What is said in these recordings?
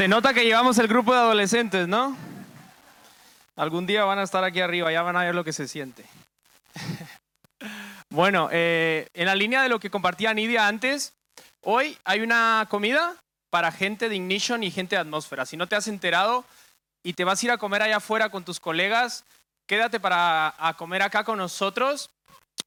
Se nota que llevamos el grupo de adolescentes, ¿no? Algún día van a estar aquí arriba, ya van a ver lo que se siente. bueno, eh, en la línea de lo que compartía Nidia antes, hoy hay una comida para gente de Ignition y gente de atmósfera. Si no te has enterado y te vas a ir a comer allá afuera con tus colegas, quédate para a comer acá con nosotros.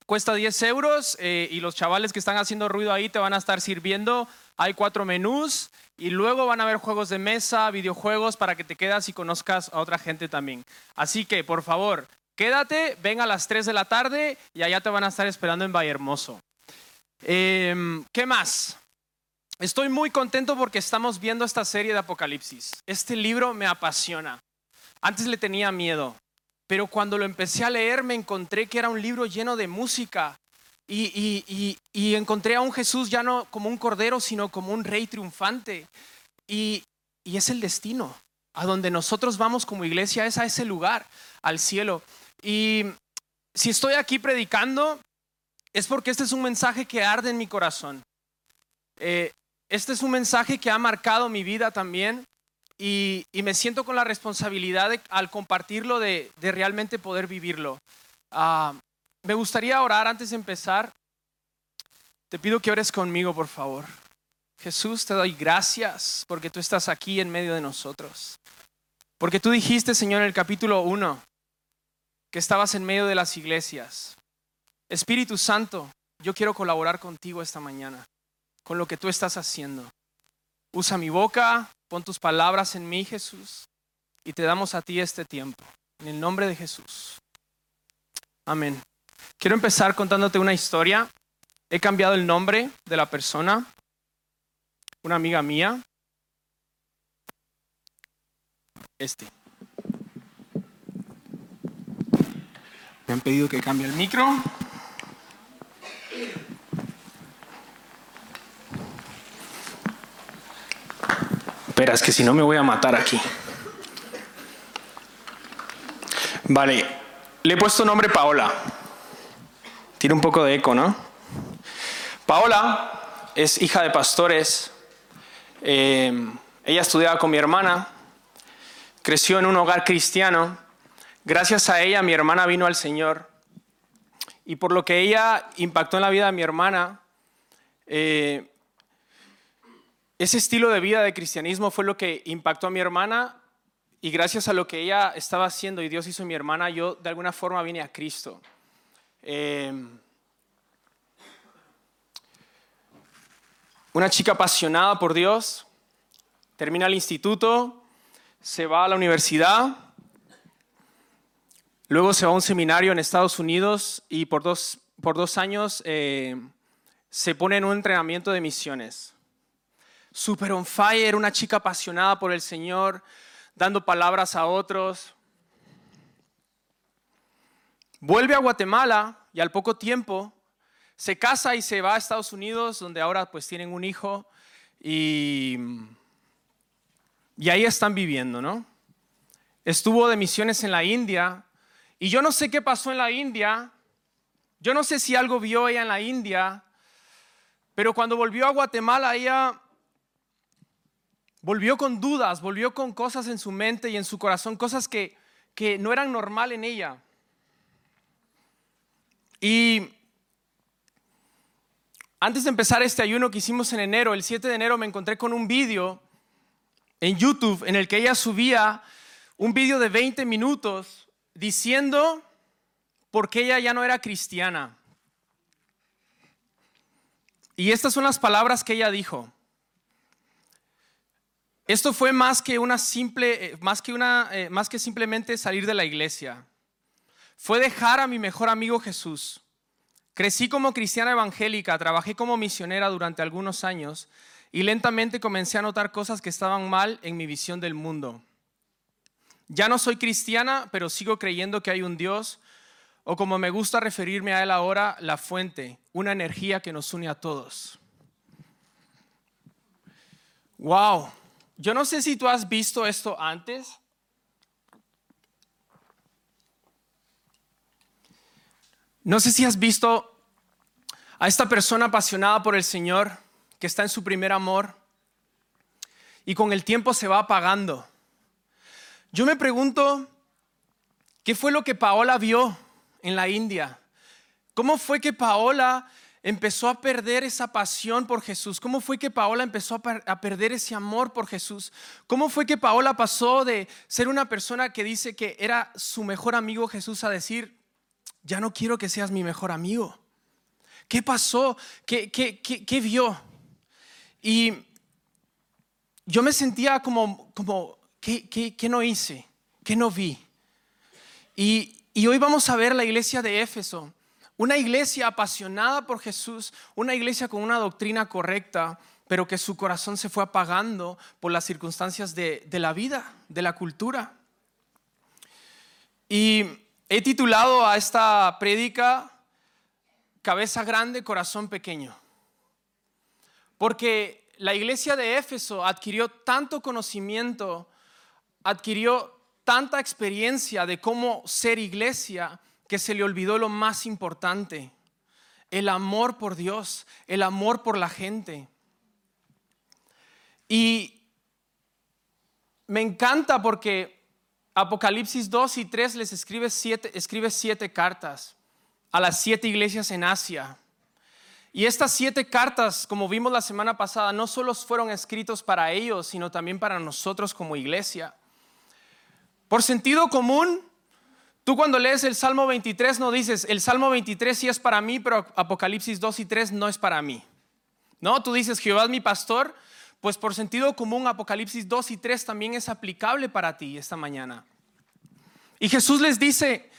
Cuesta 10 euros eh, y los chavales que están haciendo ruido ahí te van a estar sirviendo. Hay cuatro menús y luego van a haber juegos de mesa, videojuegos para que te quedas y conozcas a otra gente también. Así que, por favor, quédate, ven a las 3 de la tarde y allá te van a estar esperando en Valle Hermoso. Em, ¿Qué más? Estoy muy contento porque estamos viendo esta serie de Apocalipsis. Este libro me apasiona. Antes le tenía miedo, pero cuando lo empecé a leer me encontré que era un libro lleno de música y, encontré a un Jesús ya no como un cordero, sino como un rey triunfante. Y, y es el destino. A donde nosotros vamos como iglesia es a ese lugar, al cielo. Y si estoy aquí predicando, es porque este es un mensaje que arde en mi corazón. Eh, este es un mensaje que ha marcado mi vida también y, me siento con la responsabilidad al compartirlo de, realmente poder vivirlo. Ah, me gustaría orar antes de empezar. Te pido que ores conmigo, por favor. Jesús, te doy gracias porque tú estás aquí en medio de nosotros. Porque tú dijiste, Señor, en el capítulo 1, que estabas en medio de las iglesias. Espíritu Santo, yo quiero colaborar contigo esta mañana con lo que tú estás haciendo. Usa mi boca, pon tus palabras en mí, Jesús, y te damos a ti este tiempo. En el nombre de Jesús. Amén. Quiero empezar contándote una historia. He cambiado el nombre de la persona, una amiga mía. Este. Me han pedido que cambie el micro. Espera, es que si no me voy a matar aquí. Vale, le he puesto nombre Paola. Tiene un poco de eco, ¿no? Paola es hija de pastores. Eh, ella estudiaba con mi hermana. Creció en un hogar cristiano. Gracias a ella mi hermana vino al Señor. Y por lo que ella impactó en la vida de mi hermana, eh, ese estilo de vida de cristianismo fue lo que impactó a mi hermana y gracias a lo que ella estaba haciendo y Dios hizo en mi hermana, yo de alguna forma vine a Cristo. Em, una chica apasionada por Dios, termina el instituto, se va a la universidad, luego se va a un seminario en Estados Unidos y por dos, por dos años eh, se pone en un entrenamiento de misiones super on fire, una chica apasionada por el Señor, dando palabras a otros. Vuelve a Guatemala y al poco tiempo se casa y se va a Estados Unidos, donde ahora pues tienen un hijo y, y ahí están viviendo, ¿no? Estuvo de misiones en la India y yo no sé qué pasó en la India, yo no sé si algo vio ella en la India, pero cuando volvió a Guatemala ella Volvió con dudas, volvió con cosas en su mente y en su corazón, cosas que, que no eran normal en ella. Y antes de empezar este ayuno que hicimos en enero, el 7 de enero me encontré con un vídeo en YouTube en el que ella subía un vídeo de 20 minutos diciendo por qué ella ya no era cristiana. Y estas son las palabras que ella dijo. Esto fue más que una simple, eh, más que una, eh, más que simplemente salir de la iglesia. Fue dejar a mi mejor amigo Jesús. Crecí como cristiana evangélica, trabajé como misionera durante algunos años y lentamente comencé a notar cosas que estaban mal en mi visión del mundo. Ya no soy cristiana, pero sigo creyendo que hay un Dios, o como me gusta referirme a Él ahora, la fuente, una energía que nos une a todos. ¡Wow! Yo no sé si tú has visto esto antes. No sé si has visto a esta persona apasionada por el Señor, que está en su primer amor, y con el tiempo se va apagando. Yo me pregunto, ¿qué fue lo que Paola vio en la India? ¿Cómo fue que Paola empezó a perder esa pasión por Jesús? ¿Cómo fue que Paola empezó a, perder ese amor por Jesús? ¿Cómo fue que Paola pasó de ser una persona que dice que era su mejor amigo Jesús a decir, ya no quiero que seas mi mejor amigo? ¿Qué pasó? ¿Qué, qué, qué, vio? Y yo me sentía como, como ¿qué, no hice? ¿Qué no vi? Y, y hoy vamos a ver la iglesia de Éfeso una iglesia apasionada por Jesús, una iglesia con una doctrina correcta, pero que su corazón se fue apagando por las circunstancias de, la vida, de la cultura. Y he titulado a esta prédica Cabeza grande, corazón pequeño. Porque la iglesia de Éfeso adquirió tanto conocimiento, adquirió tanta experiencia de cómo ser iglesia, que se le olvidó lo más importante, el amor por Dios, el amor por la gente. Y me encanta porque Apocalipsis 2 y 3 les escribe siete, escribe siete cartas a las siete iglesias en Asia. Y estas siete cartas, como vimos la semana pasada, no solo fueron escritos para ellos, sino también para nosotros como iglesia. Por sentido común, Tú cuando lees el Salmo 23 no dices, el Salmo 23 sí es para mí, pero Apocalipsis 2 y 3 no es para mí. No, tú dices, Jehová es mi pastor, pues por sentido común Apocalipsis 2 y 3 también es aplicable para ti esta mañana. Y Jesús les dice,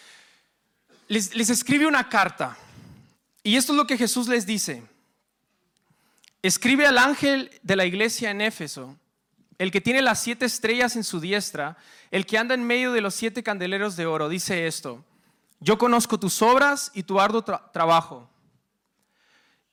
les, les escribe una carta. Y esto es lo que Jesús les dice. Escribe al ángel de la iglesia en Éfeso el que tiene las siete estrellas en su diestra, el que anda en medio de los siete candeleros de oro, dice esto, yo conozco tus obras y tu arduo trabajo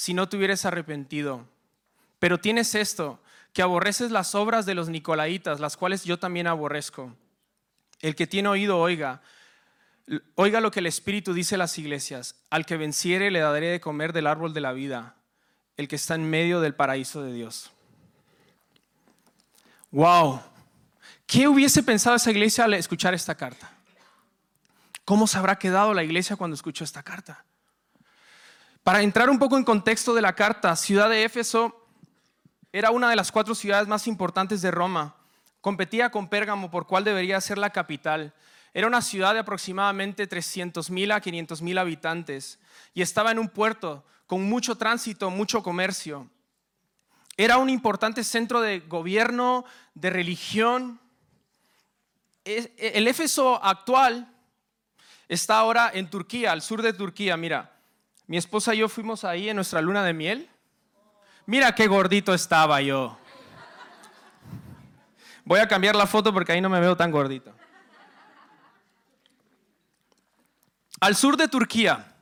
si no te hubieras arrepentido. Pero tienes esto, que aborreces las obras de los nicolaitas, las cuales yo también aborrezco. El que tiene oído, oiga. Oiga lo que el Espíritu dice a las iglesias. Al que venciere le daré de comer del árbol de la vida, el que está en medio del paraíso de Dios. Wow. ¿Qué hubiese pensado esa iglesia al escuchar esta carta? ¿Cómo se habrá quedado la iglesia cuando escuchó esta carta? Para entrar un poco en contexto de la carta, Ciudad de Éfeso era una de las cuatro ciudades más importantes de Roma. Competía con Pérgamo por cuál debería ser la capital. Era una ciudad de aproximadamente 300.000 a 500.000 habitantes y estaba en un puerto con mucho tránsito, mucho comercio. Era un importante centro de gobierno, de religión. El Éfeso actual está ahora en Turquía, al sur de Turquía. Mira, mi esposa y yo fuimos ahí en nuestra luna de miel. Mira qué gordito estaba yo. Voy a cambiar la foto porque ahí no me veo tan gordito. Al sur de Turquía,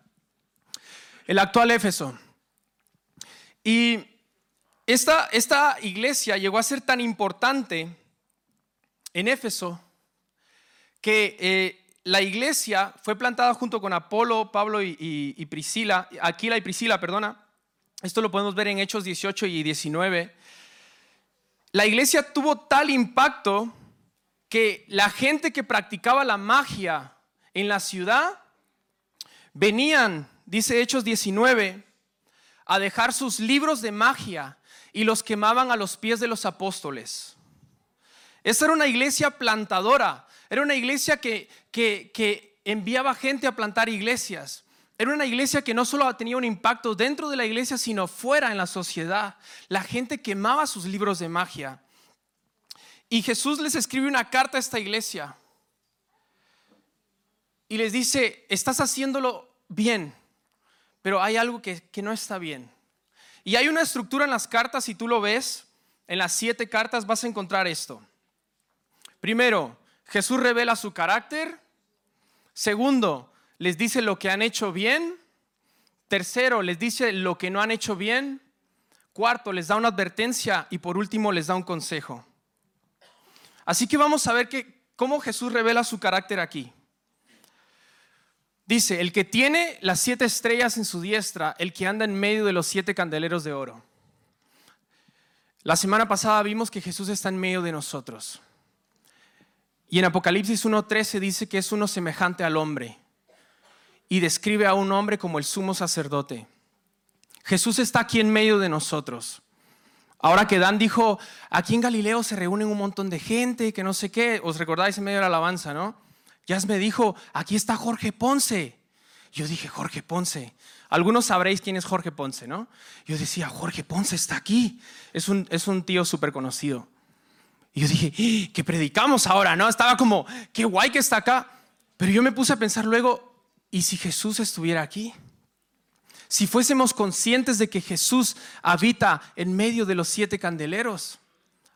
el actual Éfeso. Y esta, iglesia llegó a ser tan importante en Éfeso que eh, la iglesia fue plantada junto con Apolo, Pablo y, Priscila, Aquila y Priscila, perdona. Esto lo podemos ver en Hechos 18 y 19. La iglesia tuvo tal impacto que la gente que practicaba la magia en la ciudad venían, dice Hechos 19, a dejar sus libros de magia y los quemaban a los pies de los apóstoles. Esa era una iglesia plantadora, era una iglesia que, que, enviaba gente a plantar iglesias. Era una iglesia que no solo tenía un impacto dentro de la iglesia, sino fuera en la sociedad. La gente quemaba sus libros de magia. Y Jesús les escribe una carta a esta iglesia. Y les dice, estás haciéndolo bien, pero hay algo que, que no está bien. Y hay una estructura en las cartas, si tú lo ves, en las siete cartas vas a encontrar esto. Primero, Jesús revela su carácter. Segundo, les dice lo que han hecho bien. Tercero, les dice lo que no han hecho bien. Cuarto, les da una advertencia. Y por último, les da un consejo. Así que vamos a ver cómo Jesús revela su carácter aquí. Dice, el que tiene las siete estrellas en su diestra, el que anda en medio de los siete candeleros de oro. La semana pasada vimos que Jesús está en medio de nosotros. Y en Apocalipsis 1.13 dice que es uno semejante al hombre y describe a un hombre como el sumo sacerdote. Jesús está aquí en medio de nosotros. Ahora que Dan dijo, aquí en Galileo se reúnen un montón de gente, que no sé qué, os recordáis en medio de la alabanza, ¿no? Ya me dijo, aquí está Jorge Ponce. Yo dije, Jorge Ponce. Algunos sabréis quién es Jorge Ponce, ¿no? Yo decía, Jorge Ponce está aquí. Es un, es un tío súper conocido. Y yo dije, ¡Eh! ¿qué predicamos ahora? ¿No? Estaba como, qué guay que está acá. Pero yo me puse a pensar luego, ¿y si Jesús estuviera aquí? Si fuésemos conscientes de que Jesús habita en medio de los siete candeleros.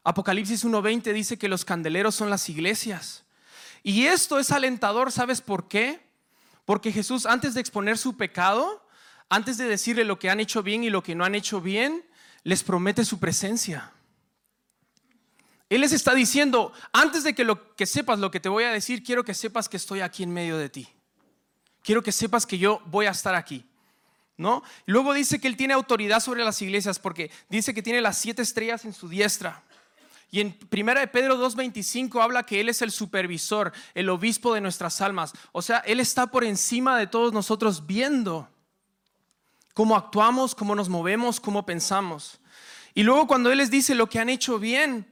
Apocalipsis 1.20 dice que los candeleros son las iglesias. Y esto es alentador, ¿sabes por qué? Porque Jesús, antes de exponer su pecado, antes de decirle lo que han hecho bien y lo que no han hecho bien, les promete su presencia. Él les está diciendo, antes de que, lo, que sepas lo que te voy a decir, quiero que sepas que estoy aquí en medio de ti. Quiero que sepas que yo voy a estar aquí. ¿No? Luego dice que él tiene autoridad sobre las iglesias porque dice que tiene las siete estrellas en su diestra. Y en 1 de Pedro 2.25 habla que Él es el supervisor, el obispo de nuestras almas. O sea, Él está por encima de todos nosotros viendo cómo actuamos, cómo nos movemos, cómo pensamos. Y luego cuando Él les dice lo que han hecho bien,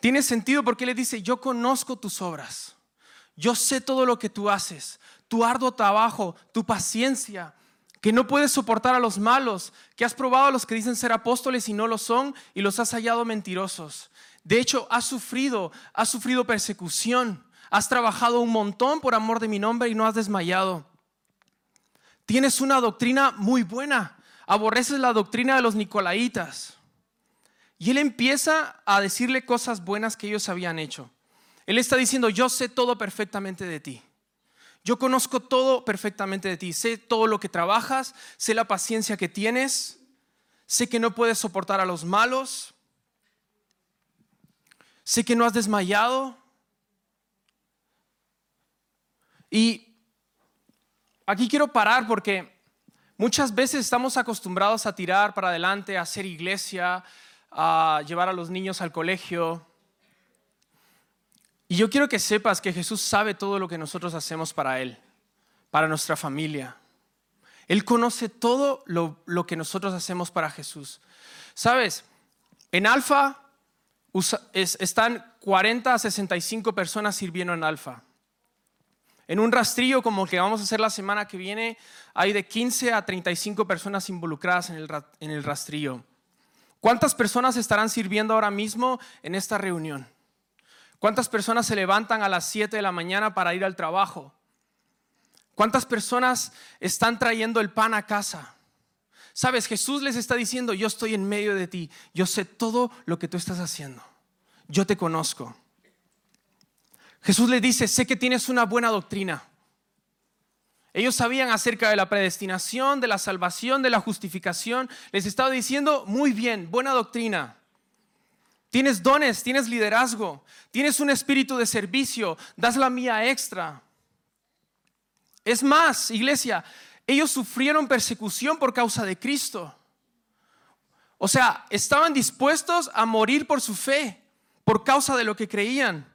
tiene sentido porque les dice, yo conozco tus obras, yo sé todo lo que tú haces, tu arduo trabajo, tu paciencia, que no puedes soportar a los malos, que has probado a los que dicen ser apóstoles y no lo son y los has hallado mentirosos. De hecho, has sufrido, has sufrido persecución, has trabajado un montón por amor de mi nombre y no has desmayado. Tienes una doctrina muy buena, aborreces la doctrina de los nicolaitas. Y él empieza a decirle cosas buenas que ellos habían hecho. Él está diciendo, yo sé todo perfectamente de ti. Yo conozco todo perfectamente de ti. Sé todo lo que trabajas, sé la paciencia que tienes, sé que no puedes soportar a los malos, sé que no has desmayado. Y aquí quiero parar porque muchas veces estamos acostumbrados a tirar para adelante, a hacer iglesia, a llevar a los niños al colegio. Y yo quiero que sepas que Jesús sabe todo lo que nosotros hacemos para Él, para nuestra familia. Él conoce todo lo, lo que nosotros hacemos para Jesús. Sabes, en Alfa están 40 a 65 personas sirviendo en alfa. En un rastrillo como el que vamos a hacer la semana que viene, hay de 15 a 35 personas involucradas en el, en el rastrillo. ¿Cuántas personas estarán sirviendo ahora mismo en esta reunión? ¿Cuántas personas se levantan a las 7 de la mañana para ir al trabajo? ¿Cuántas personas están trayendo el pan a casa? Sabes, Jesús les está diciendo, yo estoy en medio de ti, yo sé todo lo que tú estás haciendo, yo te conozco. Jesús les dice, sé que tienes una buena doctrina. Ellos sabían acerca de la predestinación, de la salvación, de la justificación. Les estaba diciendo, muy bien, buena doctrina. Tienes dones, tienes liderazgo, tienes un espíritu de servicio, das la mía extra. Es más, iglesia, ellos sufrieron persecución por causa de Cristo. O sea, estaban dispuestos a morir por su fe, por causa de lo que creían.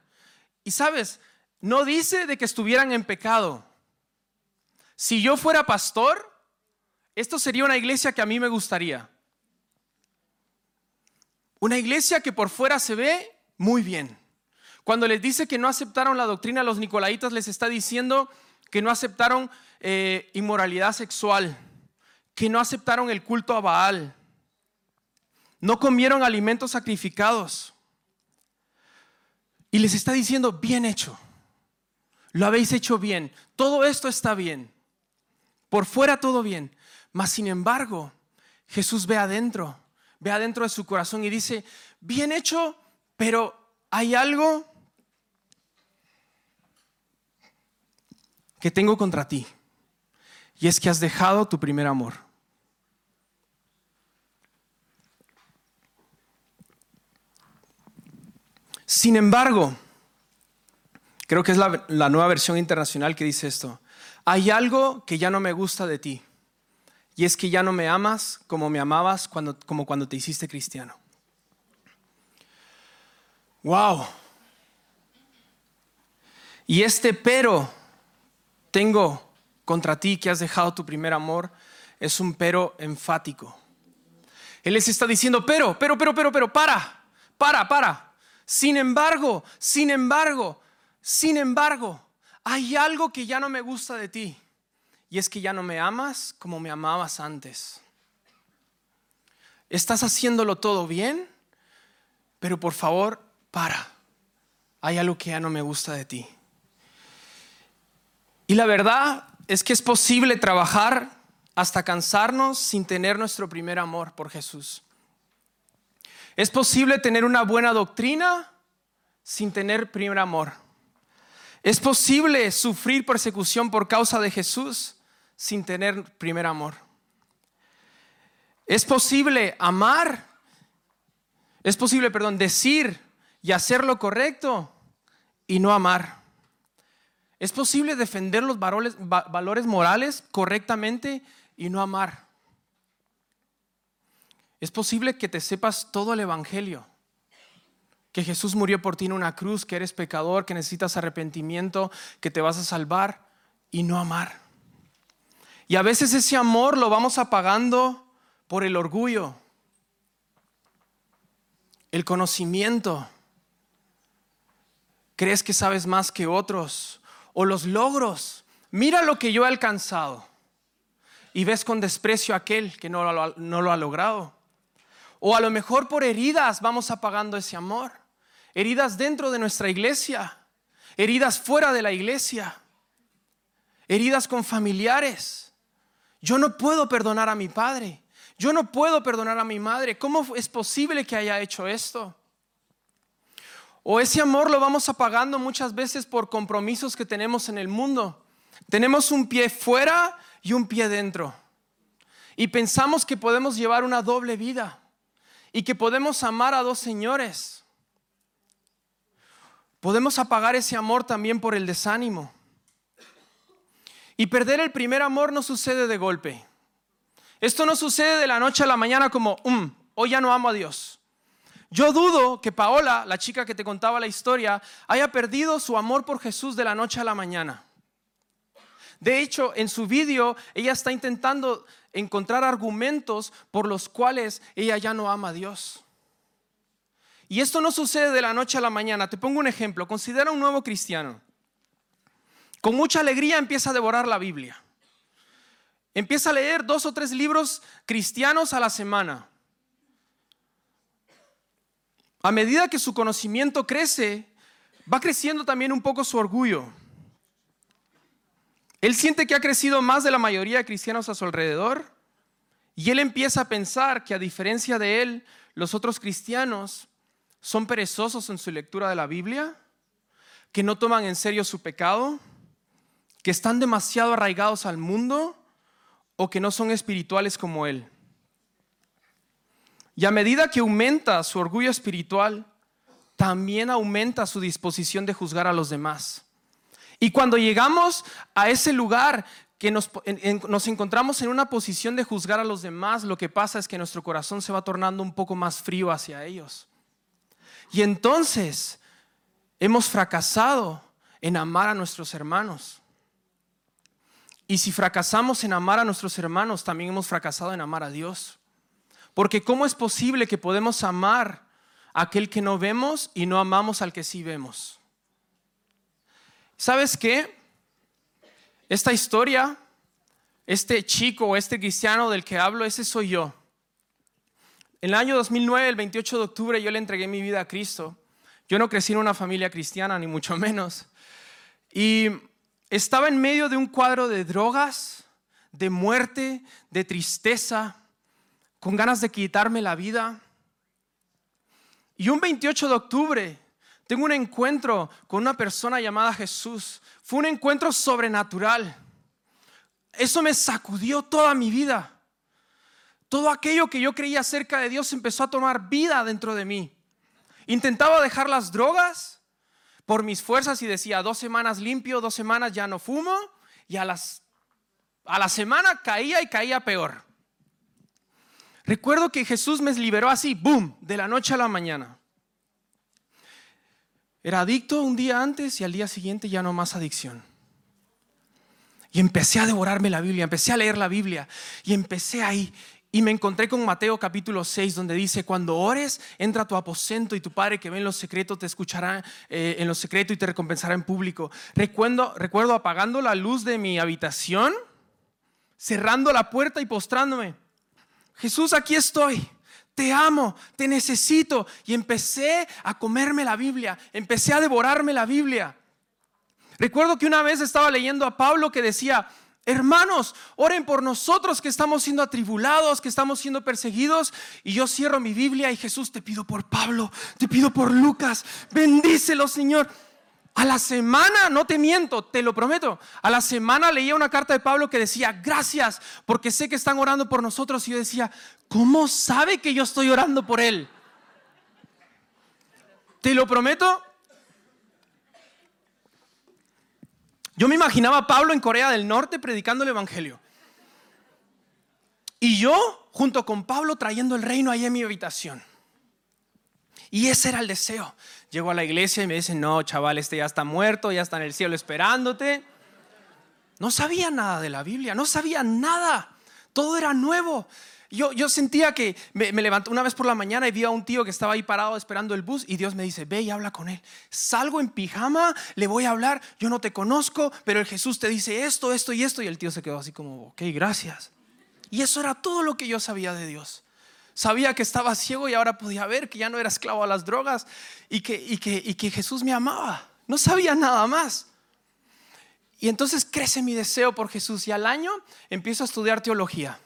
Y sabes, no dice de que estuvieran en pecado. Si yo fuera pastor, esto sería una iglesia que a mí me gustaría. Una iglesia que por fuera se ve muy bien. Cuando les dice que no aceptaron la doctrina los nicolaitas, les está diciendo que no aceptaron eh, inmoralidad sexual, que no aceptaron el culto a Baal, no comieron alimentos sacrificados. Y les está diciendo, bien hecho, lo habéis hecho bien, todo esto está bien, por fuera todo bien. Mas, sin embargo, Jesús ve adentro, ve adentro de su corazón y dice, bien hecho, pero hay algo que tengo contra ti. Y es que has dejado tu primer amor. Sin embargo, creo que es la, la, nueva versión internacional que dice esto hay algo que ya no me gusta de ti, y es que ya no me amas como me amabas cuando, como cuando te hiciste cristiano. Wow. Y este pero tengo contra ti que has dejado tu primer amor es un pero enfático. Él les está diciendo, pero, pero, pero, pero, pero, para, para, para. Sin embargo, sin embargo, sin embargo, hay algo que ya no me gusta de ti. Y es que ya no me amas como me amabas antes. Estás haciéndolo todo bien, pero por favor, para. Hay algo que ya no me gusta de ti. Y la verdad es que es posible trabajar hasta cansarnos sin tener nuestro primer amor por Jesús. Es posible tener una buena doctrina sin tener primer amor. Es posible sufrir persecución por causa de Jesús sin tener primer amor. Es posible amar, es posible, perdón, decir y hacer lo correcto y no amar. Es posible defender los valores, morales correctamente y no amar. Es posible que te sepas todo el Evangelio, que Jesús murió por ti en una cruz, que eres pecador, que necesitas arrepentimiento, que te vas a salvar y no amar. Y a veces ese amor lo vamos apagando por el orgullo, el conocimiento. Crees que sabes más que otros o los logros. Mira lo que yo he alcanzado. Y ves con desprecio a aquel que no lo, no lo ha logrado. O a lo mejor por heridas vamos apagando ese amor. Heridas dentro de nuestra iglesia. Heridas fuera de la iglesia. Heridas con familiares. Yo no puedo perdonar a mi padre. Yo no puedo perdonar a mi madre. ¿Cómo es posible que haya hecho esto? O ese amor lo vamos apagando muchas veces por compromisos que tenemos en el mundo. Tenemos un pie fuera y un pie dentro. Y pensamos que podemos llevar una doble vida y que podemos amar a dos señores. Podemos apagar ese amor también por el desánimo. Y perder el primer amor no sucede de golpe. Esto no sucede de la noche a la mañana como, um, hoy ya no amo a Dios. Yo dudo que Paola, la chica que te contaba la historia, haya perdido su amor por Jesús de la noche a la mañana. De hecho, en su vídeo, ella está intentando encontrar argumentos por los cuales ella ya no ama a Dios. Y esto no sucede de la noche a la mañana. Te pongo un ejemplo. Considera un nuevo cristiano. Con mucha alegría empieza a devorar la Biblia. Empieza a leer dos o tres libros cristianos a la semana. A medida que su conocimiento crece, va creciendo también un poco su orgullo. Él siente que ha crecido más de la mayoría de cristianos a su alrededor y él empieza a pensar que a diferencia de él, los otros cristianos son perezosos en su lectura de la Biblia, que no toman en serio su pecado, que están demasiado arraigados al mundo o que no son espirituales como él. Y a medida que aumenta su orgullo espiritual, también aumenta su disposición de juzgar a los demás. Y cuando llegamos a ese lugar que nos, encontramos en una posición de juzgar a los demás, lo que pasa es que nuestro corazón se va tornando un poco más frío hacia ellos. Y entonces hemos fracasado en amar a nuestros hermanos. Y si fracasamos en amar a nuestros hermanos, también hemos fracasado en amar a Dios. Porque ¿cómo es posible que podemos amar a aquel que no vemos y no amamos al que sí vemos? ¿Sabes qué? Esta historia, este chico o este cristiano del que hablo, ese soy yo. En el año 2009, el 28 de octubre, yo le entregué mi vida a Cristo. Yo no crecí en una familia cristiana, ni mucho menos. Y estaba en medio de un cuadro de drogas, de muerte, de tristeza, con ganas de quitarme la vida. Y un 28 de octubre tengo un encuentro con una persona llamada Jesús. Fue un encuentro sobrenatural. Eso me sacudió toda mi vida. Todo aquello que yo creía acerca de Dios empezó a tomar vida dentro de mí. Intentaba dejar las drogas por mis fuerzas y decía, dos semanas limpio, dos semanas ya no fumo. Y a, las, a la semana caía y caía peor. Recuerdo que Jesús me liberó así, boom, de la noche a la mañana. Era adicto un día antes y al día siguiente ya no más adicción. Y empecé a devorarme la Biblia, empecé a leer la Biblia y empecé ahí. Y me encontré con Mateo capítulo 6, donde dice, cuando ores, entra a tu aposento y tu Padre que ve en los secretos te escuchará eh, en los secretos y te recompensará en público. Recuerdo, recuerdo apagando la luz de mi habitación, cerrando la puerta y postrándome. Jesús, aquí estoy. Te amo, te necesito. Y empecé a comerme la Biblia, empecé a devorarme la Biblia. Recuerdo que una vez estaba leyendo a Pablo que decía, Hermanos, oren por nosotros que estamos siendo atribulados, que estamos siendo perseguidos. Y yo cierro mi Biblia y Jesús, te pido por Pablo, te pido por Lucas, bendícelo Señor. A la semana, no te miento, te lo prometo, a la semana leía una carta de Pablo que decía, gracias, porque sé que están orando por nosotros. Y yo decía, ¿cómo sabe que yo estoy orando por él? Te lo prometo, Yo me imaginaba a Pablo en Corea del Norte predicando el Evangelio. Y yo, junto con Pablo, trayendo el reino ahí en mi habitación. Y ese era el deseo. Llego a la iglesia y me dicen, no, chaval, este ya está muerto, ya está en el cielo esperándote. No sabía nada de la Biblia, no sabía nada. Todo era nuevo. Yo, sentía que me, me una vez por la mañana y vi a un tío que estaba ahí parado esperando el bus y Dios me dice, ve y habla con él. Salgo en pijama, le voy a hablar, yo no te conozco, pero el Jesús te dice esto, esto y esto. Y el tío se quedó así como, ok, gracias. Y eso era todo lo que yo sabía de Dios. Sabía que estaba ciego y ahora podía ver que ya no era esclavo a las drogas y que, y que, y que Jesús me amaba. No sabía nada más. Y entonces crece mi deseo por Jesús y al año empiezo a estudiar teología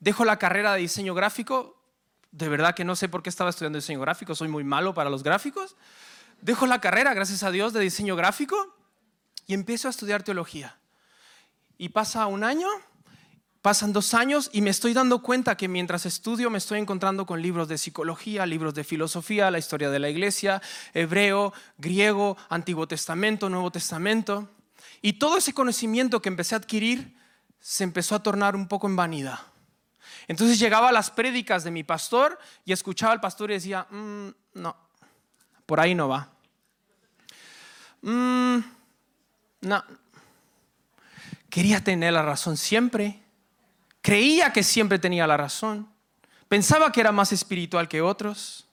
dejo la carrera de diseño gráfico. De verdad que no sé por qué estaba estudiando diseño gráfico, soy muy malo para los gráficos. Dejo la carrera, gracias a Dios, de diseño gráfico y empiezo a estudiar teología. Y pasa un año, pasan dos años y me estoy dando cuenta que mientras estudio me estoy encontrando con libros de psicología, libros de filosofía, la historia de la iglesia, hebreo, griego, Antiguo Testamento, Nuevo Testamento. Y todo ese conocimiento que empecé a adquirir se empezó a tornar un poco en vanidad. Entonces llegaba a las prédicas de mi pastor y escuchaba al pastor y decía, mm, no, por ahí no va. Mm, no. Quería tener la razón siempre. Creía que siempre tenía la razón. Pensaba que era más espiritual que otros.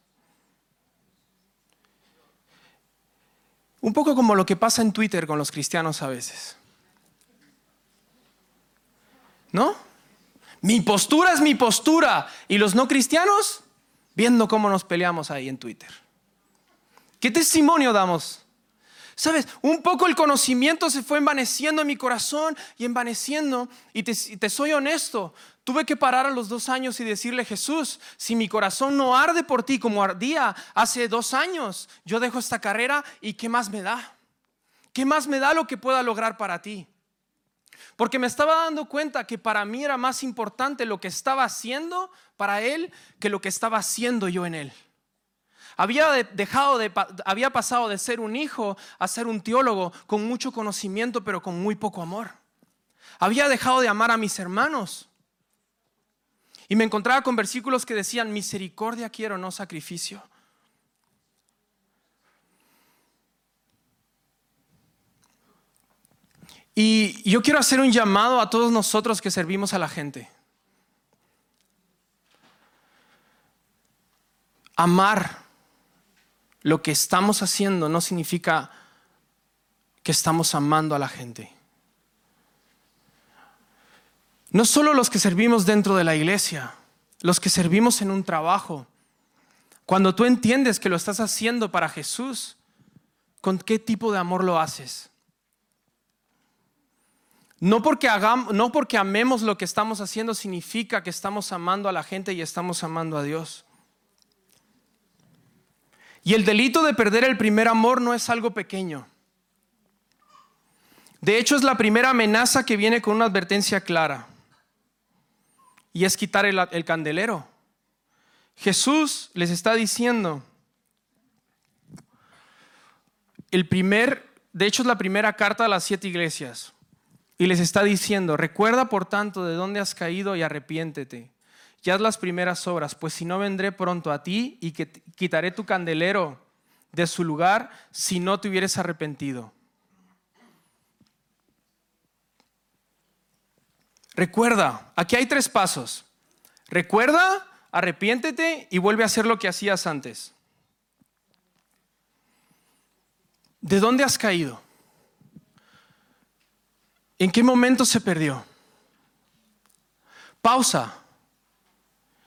Un poco como lo que pasa en Twitter con los cristianos a veces. ¿No? Mi postura es mi postura. Y los no cristianos, viendo cómo nos peleamos ahí en Twitter. ¿Qué testimonio damos? Sabes, un poco el conocimiento se fue envaneciendo en mi corazón y envaneciendo. Y te, soy honesto, tuve que parar a los dos años y decirle, Jesús, si mi corazón no arde por ti como ardía hace dos años, yo dejo esta carrera y ¿qué más me da? ¿Qué más me da lo que pueda lograr para ti? Porque me estaba dando cuenta que para mí era más importante lo que estaba haciendo para él que lo que estaba haciendo yo en él. Había dejado de, había pasado de ser un hijo a ser un teólogo con mucho conocimiento pero con muy poco amor. Había dejado de amar a mis hermanos. Y me encontraba con versículos que decían, misericordia quiero, no sacrificio. Y yo quiero hacer un llamado a todos nosotros que servimos a la gente. Amar lo que estamos haciendo no significa que estamos amando a la gente. No solo los que servimos dentro de la iglesia, los que servimos en un trabajo. Cuando tú entiendes que lo estás haciendo para Jesús, ¿con qué tipo de amor lo haces? No porque, hagamos, no porque amemos lo que estamos haciendo significa que estamos amando a la gente y estamos amando a Dios. Y el delito de perder el primer amor no es algo pequeño. De hecho, es la primera amenaza que viene con una advertencia clara. Y es quitar el, candelero. Jesús les está diciendo, el primer, de hecho es la primera carta a las siete iglesias. Y les está diciendo, recuerda por tanto de dónde has caído y arrepiéntete. Y haz las primeras obras, pues si no vendré pronto a ti y que quitaré tu candelero de su lugar si no te hubieres arrepentido. Recuerda, aquí hay tres pasos. Recuerda, arrepiéntete y vuelve a hacer lo que hacías antes. ¿De dónde has caído? ¿En qué momento se perdió? Pausa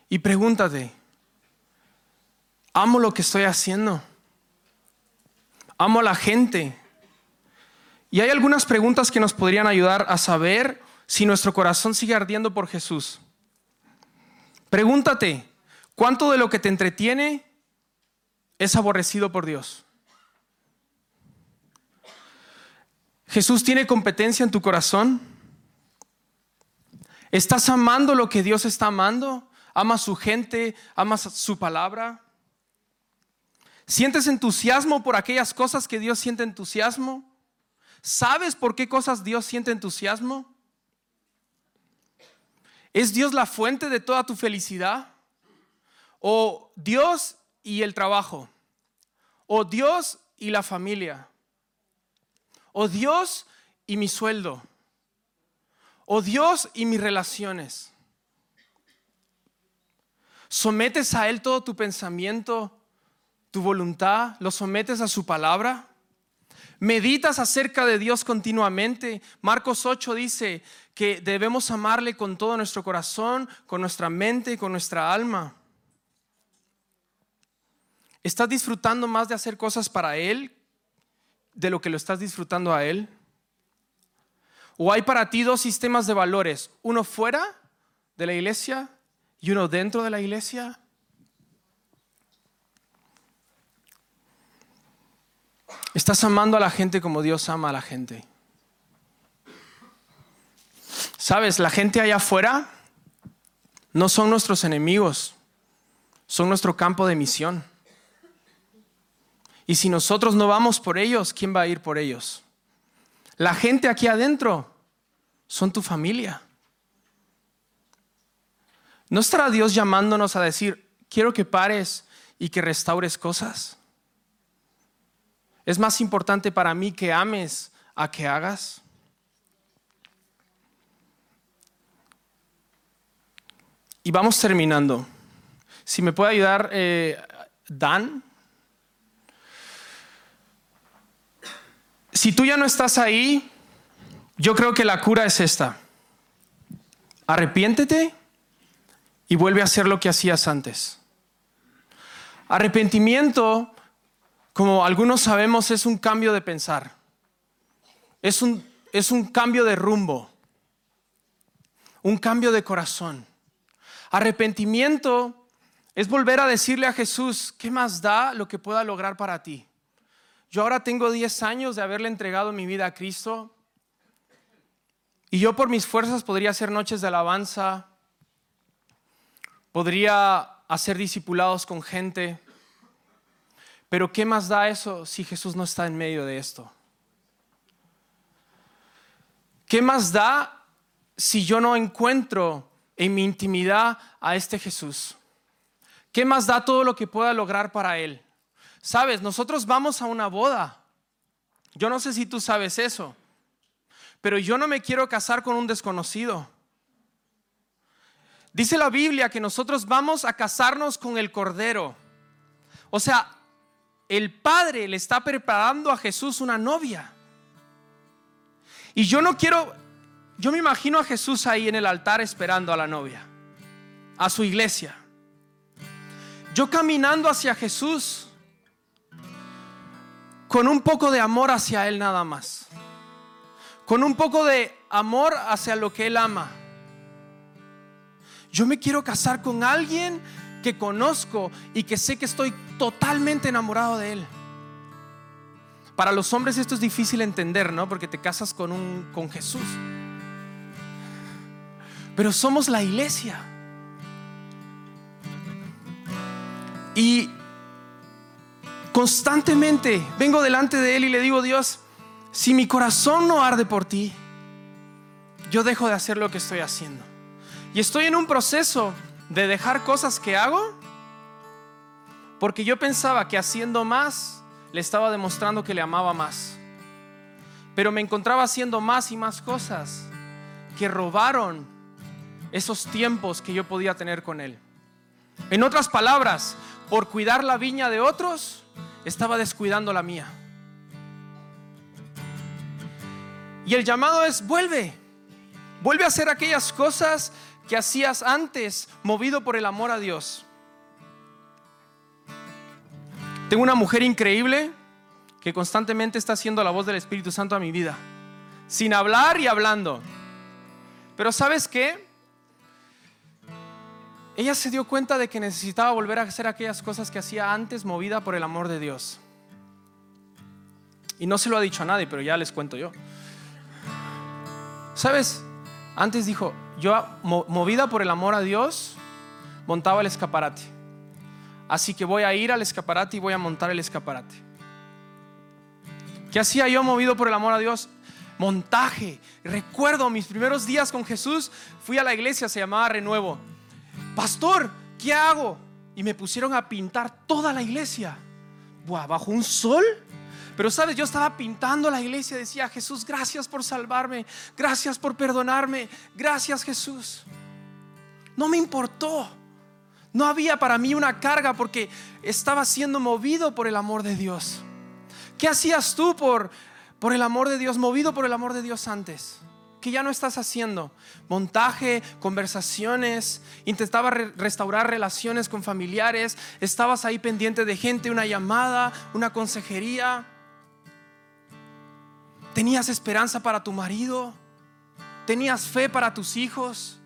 y pregúntate, ¿amo lo que estoy haciendo? ¿Amo a la gente? Y hay algunas preguntas que nos podrían ayudar a saber si nuestro corazón sigue ardiendo por Jesús. Pregúntate, ¿cuánto de lo que te entretiene es aborrecido por Dios? Jesús tiene competencia en tu corazón. ¿Estás amando lo que Dios está amando? ¿Amas su gente? ¿Amas su palabra? ¿Sientes entusiasmo por aquellas cosas que Dios siente entusiasmo? ¿Sabes por qué cosas Dios siente entusiasmo? ¿Es Dios la fuente de toda tu felicidad? ¿O Dios y el trabajo? ¿O Dios y la familia? ¿O Dios y mi sueldo? ¿O Dios y mis relaciones? ¿Sometes a Él todo tu pensamiento, tu voluntad? ¿Lo sometes a su palabra? ¿Meditas acerca de Dios continuamente? Marcos 8 dice que debemos amarle con todo nuestro corazón, con nuestra mente con nuestra alma. ¿Estás disfrutando más de hacer cosas para Él de lo que lo estás disfrutando a Él? ¿O hay para ti dos sistemas de valores, uno fuera de la iglesia y uno dentro de la iglesia? ¿Estás amando a la gente como Dios ama a la gente? Sabes, la gente allá afuera no son nuestros enemigos, son nuestro campo de misión. Y si nosotros no vamos por ellos, ¿quién va a ir por ellos? La gente aquí adentro son tu familia. ¿No estará Dios llamándonos a decir, quiero que pares y que restaures cosas? ¿Es más importante para mí que ames a que hagas? Y vamos terminando. Si me puede ayudar eh, Dan. Si tú ya no estás ahí, yo creo que la cura es esta. Arrepiéntete y vuelve a hacer lo que hacías antes. Arrepentimiento como algunos sabemos, es un cambio de pensar. Es un, es un cambio de rumbo. Un cambio de corazón. Arrepentimiento es volver a decirle a Jesús, ¿qué más da lo que pueda lograr para ti? Yo ahora tengo 10 años de haberle entregado mi vida a Cristo. Y yo por mis fuerzas podría hacer noches de alabanza, podría hacer discipulados con gente, pero ¿qué más da eso si Jesús no está en medio de esto? ¿Qué más da si yo no encuentro en mi intimidad a este Jesús? ¿Qué más da todo lo que pueda lograr para Él? Sabes, nosotros vamos a una boda. Yo no sé si tú sabes eso, pero yo no me quiero casar con un desconocido. Dice la Biblia que nosotros vamos a casarnos con el Cordero. O sea, el Padre le está preparando a Jesús una novia. Y yo no quiero, yo me imagino a Jesús ahí en el altar esperando a la novia, a su iglesia. Yo caminando hacia Jesús con un poco de amor hacia Él nada más. Con un poco de amor hacia lo que Él ama. Yo me quiero casar con alguien que conozco y que sé que estoy totalmente enamorado de Él. Para los hombres esto es difícil entender, ¿no? Porque te casas con, un, con Jesús. Pero somos la iglesia. Y constantemente vengo delante de Él y le digo, Dios, si mi corazón no arde por ti, yo dejo de hacer lo que estoy haciendo. Y estoy en un proceso de dejar cosas que hago porque yo pensaba que haciendo más le estaba demostrando que le amaba más. Pero me encontraba haciendo más y más cosas que robaron esos tiempos que yo podía tener con él. En otras palabras, por cuidar la viña de otros, estaba descuidando la mía. Y el llamado es, vuelve, vuelve a hacer aquellas cosas que hacías antes, movido por el amor a Dios. Tengo una mujer increíble que constantemente está haciendo la voz del Espíritu Santo a mi vida, sin hablar y hablando. Pero ¿sabes qué? Ella se dio cuenta de que necesitaba volver a hacer aquellas cosas que hacía antes, movida por el amor de Dios. Y no se lo ha dicho a nadie, pero ya les cuento yo. ¿Sabes? Antes dijo, yo movida por el amor a Dios, montaba el escaparate. Así que voy a ir al escaparate y voy a montar el escaparate. ¿Qué hacía yo movido por el amor a Dios? Montaje. Recuerdo mis primeros días con Jesús, fui a la iglesia, se llamaba Renuevo. Pastor, ¿qué hago? Y me pusieron a pintar toda la iglesia. Buah, bajo un sol. Pero sabes, yo estaba pintando la iglesia, decía, Jesús, gracias por salvarme, gracias por perdonarme, gracias Jesús. No me importó. No había para mí una carga porque estaba siendo movido por el amor de Dios. ¿Qué hacías tú por, por el amor de Dios, movido por el amor de Dios antes? Ya no estás haciendo? Montaje, conversaciones, intentaba restaurar relaciones con familiares, estabas ahí pendiente de gente, una llamada, una consejería. ¿Tenías esperanza para tu marido? ¿Tenías fe para tus hijos?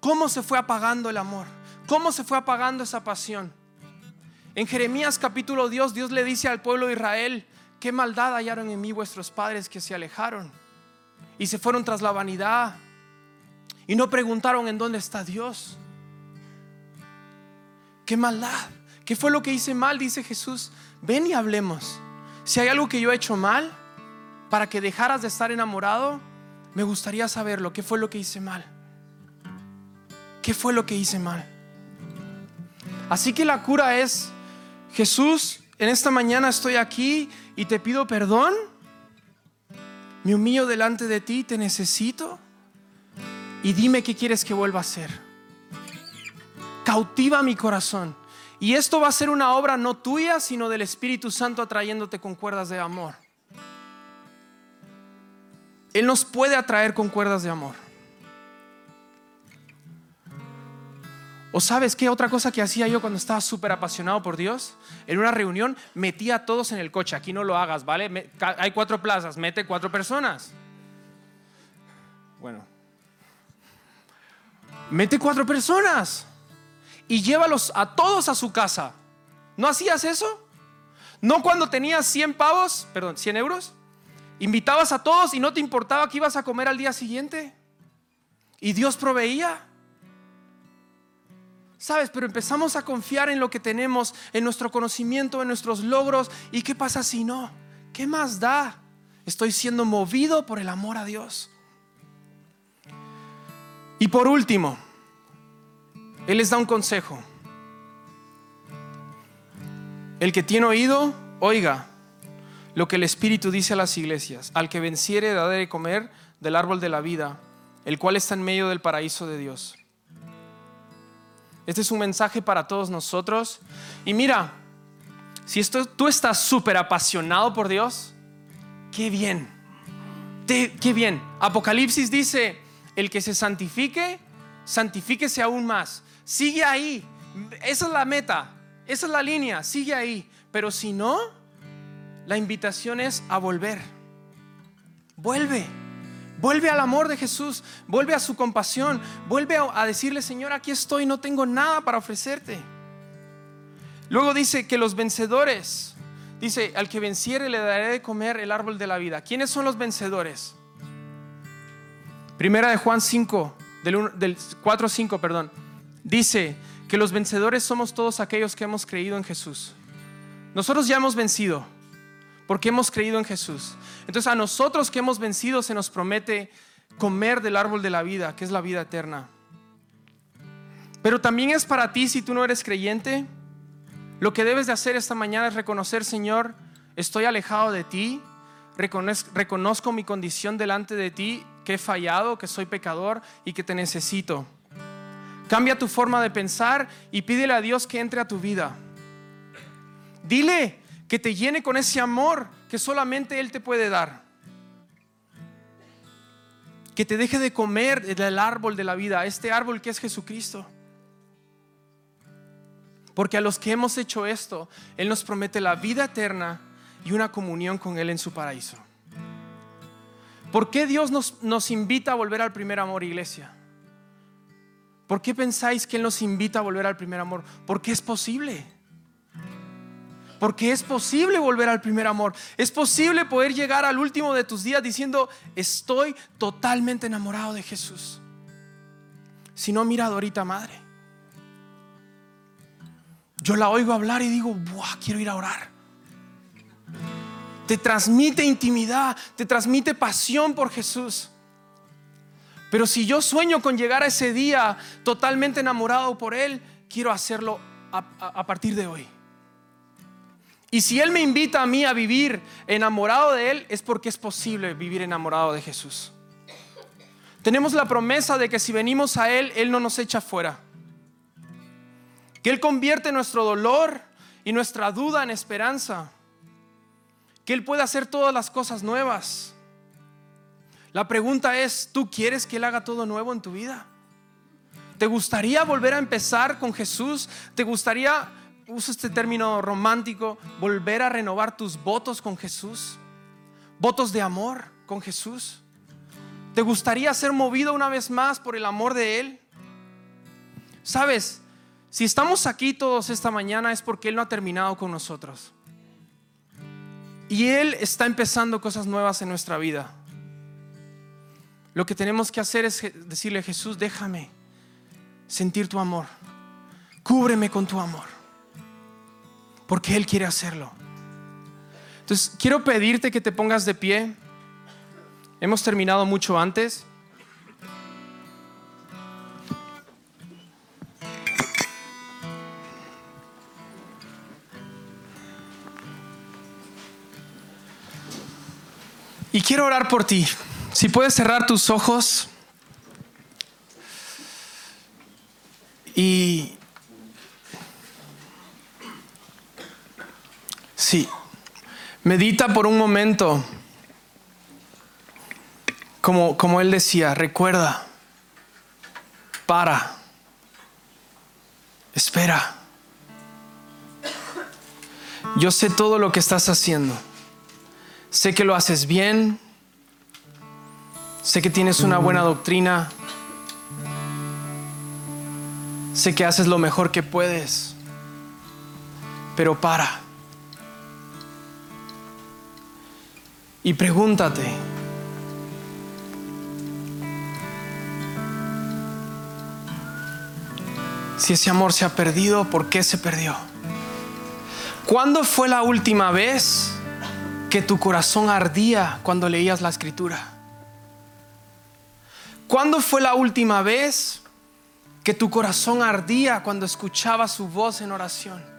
¿Cómo se fue apagando el amor? ¿Cómo se fue apagando esa pasión? En Jeremías capítulo 2, Dios le dice al pueblo de Israel, qué maldad hallaron en mí vuestros padres que se alejaron y se fueron tras la vanidad y no preguntaron en dónde está Dios. Qué maldad. ¿Qué fue lo que hice mal? Dice Jesús. Ven y hablemos. Si hay algo que yo he hecho mal, para que dejaras de estar enamorado, me gustaría saberlo. ¿Qué fue lo que hice mal? ¿Qué fue lo que hice mal? Así que la cura es, Jesús, en esta mañana estoy aquí y te pido perdón. Me humillo delante de ti, te necesito. Y dime qué quieres que vuelva a hacer. Cautiva mi corazón. Y esto va a ser una obra no tuya, sino del Espíritu Santo atrayéndote con cuerdas de amor. Él nos puede atraer con cuerdas de amor. ¿O sabes qué otra cosa que hacía yo cuando estaba súper apasionado por Dios? En una reunión metía a todos en el coche. Aquí no lo hagas, ¿vale? hay cuatro plazas, mete cuatro personas. Bueno. Mete cuatro personas y llévalos a todos a su casa. ¿No hacías eso? ¿No cuando tenías 100 pavos, perdón, 100 euros? Invitabas a todos y no te importaba que ibas a comer al día siguiente. Y Dios proveía. ¿Sabes? Pero empezamos a confiar en lo que tenemos, en nuestro conocimiento, en nuestros logros. ¿Y qué pasa si no? ¿Qué más da? Estoy siendo movido por el amor a Dios. Y por último, Él les da un consejo. El que tiene oído, oiga lo que el Espíritu dice a las iglesias. Al que venciere, daré de comer del árbol de la vida, el cual está en medio del paraíso de Dios. Este es un mensaje para todos nosotros. Y mira, si esto, tú estás súper apasionado por Dios, qué bien. qué bien. Apocalipsis dice, el que se santifique, santifíquese aún más. Sigue ahí. Esa es la meta. Esa es la línea. Sigue ahí. Pero si no, la invitación es a volver. Vuelve. Vuelve al amor de Jesús, vuelve a su compasión, vuelve a decirle, Señor, aquí estoy, no tengo nada para ofrecerte. Luego dice que los vencedores, dice, al que venciere le daré de comer el árbol de la vida. ¿Quiénes son los vencedores? Primera de Juan 5, del, del 4 5, perdón. Dice que los vencedores somos todos aquellos que hemos creído en Jesús. Nosotros ya hemos vencido porque hemos creído en Jesús. Entonces a nosotros que hemos vencido se nos promete comer del árbol de la vida, que es la vida eterna. Pero también es para ti si tú no eres creyente. Lo que debes de hacer esta mañana es reconocer, Señor, estoy alejado de ti, reconozco mi condición delante de ti, que he fallado, que soy pecador y que te necesito. Cambia tu forma de pensar y pídele a Dios que entre a tu vida. Dile que te llene con ese amor que solamente Él te puede dar. Que te deje de comer del árbol de la vida, este árbol que es Jesucristo. Porque a los que hemos hecho esto, Él nos promete la vida eterna y una comunión con Él en su paraíso. ¿Por qué Dios nos, nos invita a volver al primer amor, iglesia? ¿Por qué pensáis que Él nos invita a volver al primer amor? Porque es posible. Porque es posible volver al primer amor. Es posible poder llegar al último de tus días diciendo, estoy totalmente enamorado de Jesús. Si no, mira ahorita madre. Yo la oigo hablar y digo, Buah, quiero ir a orar. Te transmite intimidad, te transmite pasión por Jesús. Pero si yo sueño con llegar a ese día totalmente enamorado por Él, quiero hacerlo a, a partir de hoy. Y si Él me invita a mí a vivir enamorado de Él, es porque es posible vivir enamorado de Jesús. Tenemos la promesa de que si venimos a Él, Él no nos echa fuera. Que Él convierte nuestro dolor y nuestra duda en esperanza. Que Él puede hacer todas las cosas nuevas. La pregunta es, ¿tú quieres que Él haga todo nuevo en tu vida? ¿Te gustaría volver a empezar con Jesús? ¿Te gustaría uso este término romántico, volver a renovar tus votos con Jesús, votos de amor con Jesús. ¿Te gustaría ser movido una vez más por el amor de Él? Sabes, si estamos aquí todos esta mañana es porque Él no ha terminado con nosotros. Y Él está empezando cosas nuevas en nuestra vida. Lo que tenemos que hacer es decirle, Jesús, déjame sentir tu amor. Cúbreme con tu amor porque Él quiere hacerlo. Entonces, quiero pedirte que te pongas de pie. Hemos terminado mucho antes. Y quiero orar por ti. Si puedes cerrar tus ojos y Sí. Medita por un momento. Como, como él decía, recuerda, para, espera. Yo sé todo lo que estás haciendo. Sé que lo haces bien. Sé que tienes una buena doctrina. Sé que haces lo mejor que puedes. Pero para. Y pregúntate, si ese amor se ha perdido, ¿por qué se perdió? ¿Cuándo fue la última vez que tu corazón ardía cuando leías la escritura? ¿Cuándo fue la última vez que tu corazón ardía cuando escuchaba su voz en oración?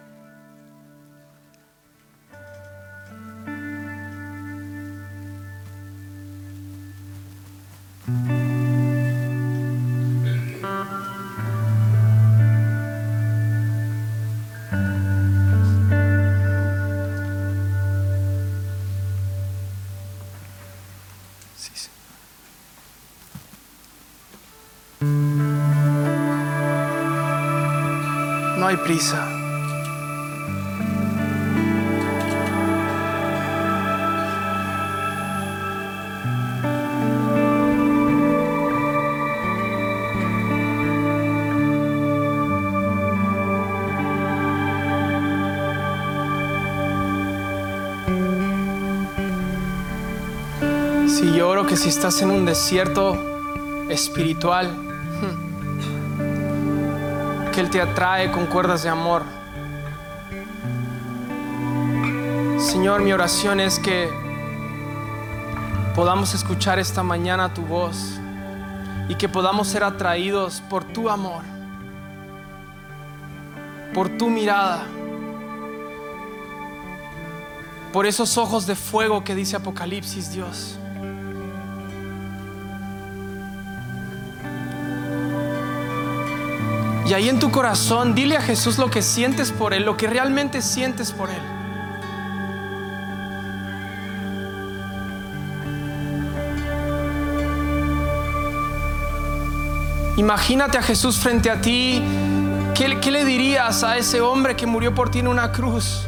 hay prisa. Si lloro que si estás en un desierto espiritual, que Él te atrae con cuerdas de amor. Señor, mi oración es que podamos escuchar esta mañana tu voz y que podamos ser atraídos por tu amor, por tu mirada, por esos ojos de fuego que dice Apocalipsis, Dios. Y ahí en tu corazón, dile a Jesús lo que sientes por Él, lo que realmente sientes por Él. Imagínate a Jesús frente a ti. ¿Qué, ¿Qué, le dirías a ese hombre que murió por ti en una cruz?